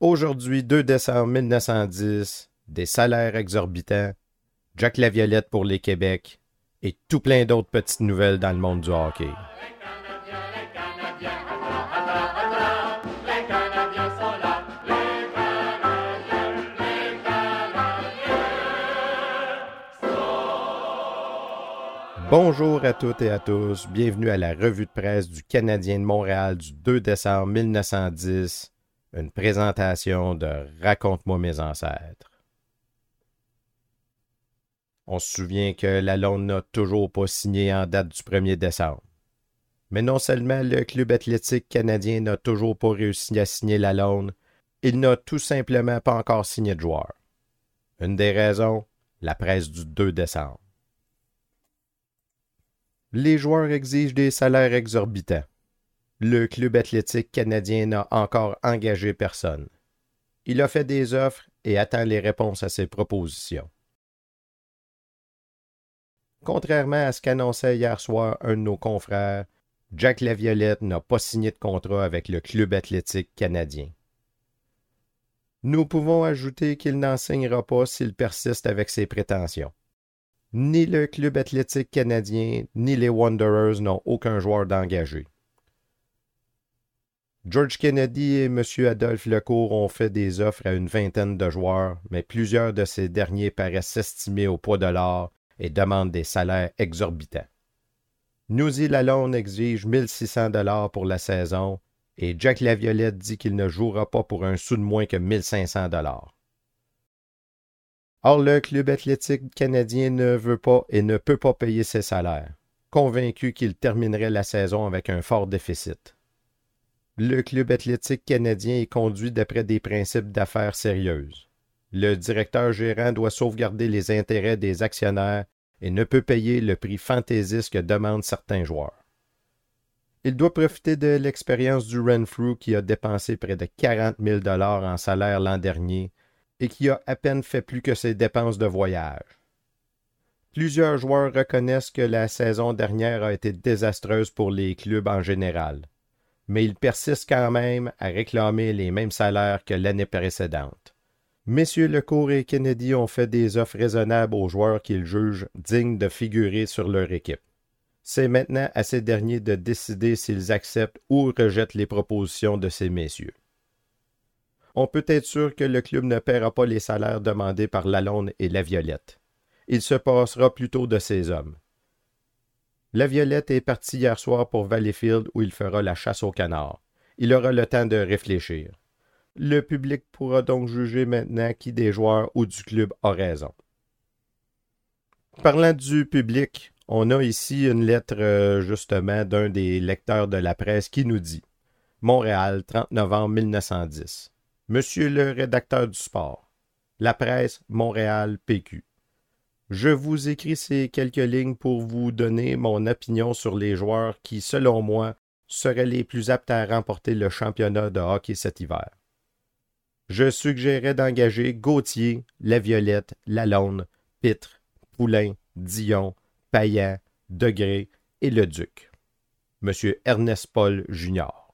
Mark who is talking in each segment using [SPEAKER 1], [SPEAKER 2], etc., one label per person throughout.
[SPEAKER 1] Aujourd'hui, 2 décembre 1910, des salaires exorbitants, Jack Laviolette pour les Québec et tout plein d'autres petites nouvelles dans le monde du hockey. Bonjour à toutes et à tous, bienvenue à la revue de presse du Canadien de Montréal du 2 décembre 1910, une présentation de Raconte-moi mes ancêtres. On se souvient que Lalonde n'a toujours pas signé en date du 1er décembre. Mais non seulement le club athlétique canadien n'a toujours pas réussi à signer Lalonde, il n'a tout simplement pas encore signé de joueur. Une des raisons, la presse du 2 décembre les joueurs exigent des salaires exorbitants. Le club athlétique canadien n'a encore engagé personne. Il a fait des offres et attend les réponses à ses propositions. Contrairement à ce qu'annonçait hier soir un de nos confrères, Jack Laviolette n'a pas signé de contrat avec le club athlétique canadien. Nous pouvons ajouter qu'il n'en signera pas s'il persiste avec ses prétentions. Ni le club athlétique canadien, ni les Wanderers n'ont aucun joueur d'engagé. George Kennedy et M. Adolphe Lecourt ont fait des offres à une vingtaine de joueurs, mais plusieurs de ces derniers paraissent s'estimer au poids de l'or et demandent des salaires exorbitants. Newsy Lalonde exige 1600 dollars pour la saison et Jack Laviolette dit qu'il ne jouera pas pour un sou de moins que 1500 dollars. Or, le club athlétique canadien ne veut pas et ne peut pas payer ses salaires, convaincu qu'il terminerait la saison avec un fort déficit. Le club athlétique canadien est conduit d'après des principes d'affaires sérieuses. Le directeur gérant doit sauvegarder les intérêts des actionnaires et ne peut payer le prix fantaisiste que demandent certains joueurs. Il doit profiter de l'expérience du Renfrew qui a dépensé près de 40 000 dollars en salaire l'an dernier et qui a à peine fait plus que ses dépenses de voyage. Plusieurs joueurs reconnaissent que la saison dernière a été désastreuse pour les clubs en général, mais ils persistent quand même à réclamer les mêmes salaires que l'année précédente. Messieurs Lecourt et Kennedy ont fait des offres raisonnables aux joueurs qu'ils jugent dignes de figurer sur leur équipe. C'est maintenant à ces derniers de décider s'ils acceptent ou rejettent les propositions de ces messieurs on peut être sûr que le club ne paiera pas les salaires demandés par Lalonde et La Violette. Il se passera plutôt de ces hommes. La Violette est parti hier soir pour Valleyfield où il fera la chasse au canard. Il aura le temps de réfléchir. Le public pourra donc juger maintenant qui des joueurs ou du club a raison. Parlant du public, on a ici une lettre euh, justement d'un des lecteurs de la presse qui nous dit Montréal, 30 novembre 1910. Monsieur le rédacteur du sport, la presse Montréal PQ. Je vous écris ces quelques lignes pour vous donner mon opinion sur les joueurs qui, selon moi, seraient les plus aptes à remporter le championnat de hockey cet hiver. Je suggérais d'engager Gauthier, Laviolette, Lalonde, Pitre, Poulain, Dion, Payan, Degré et Le Duc. Monsieur Ernest Paul Junior.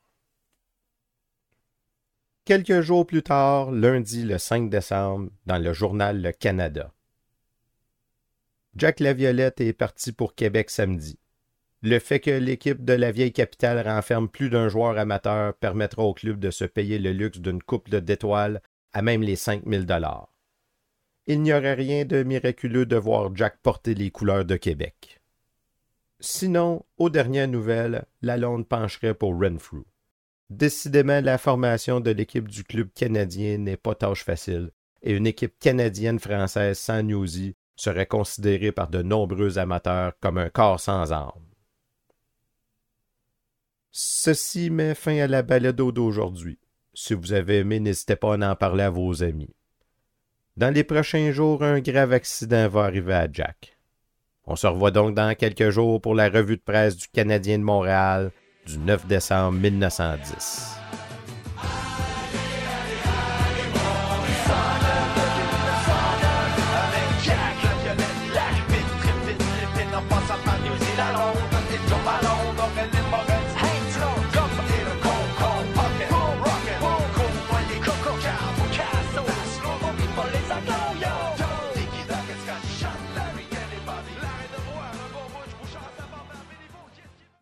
[SPEAKER 1] Quelques jours plus tard, lundi le 5 décembre, dans le journal Le Canada. Jack Laviolette est parti pour Québec samedi. Le fait que l'équipe de la vieille capitale renferme plus d'un joueur amateur permettra au club de se payer le luxe d'une coupe d'étoiles à même les 5000 dollars. Il n'y aurait rien de miraculeux de voir Jack porter les couleurs de Québec. Sinon, aux dernières nouvelles, la Lalonde pencherait pour Renfrew. Décidément, la formation de l'équipe du club canadien n'est pas tâche facile, et une équipe canadienne-française sans Newsy serait considérée par de nombreux amateurs comme un corps sans âme. Ceci met fin à la balado d'aujourd'hui. Si vous avez aimé, n'hésitez pas à en parler à vos amis. Dans les prochains jours, un grave accident va arriver à Jack. On se revoit donc dans quelques jours pour la revue de presse du Canadien de Montréal du 9 décembre 1910.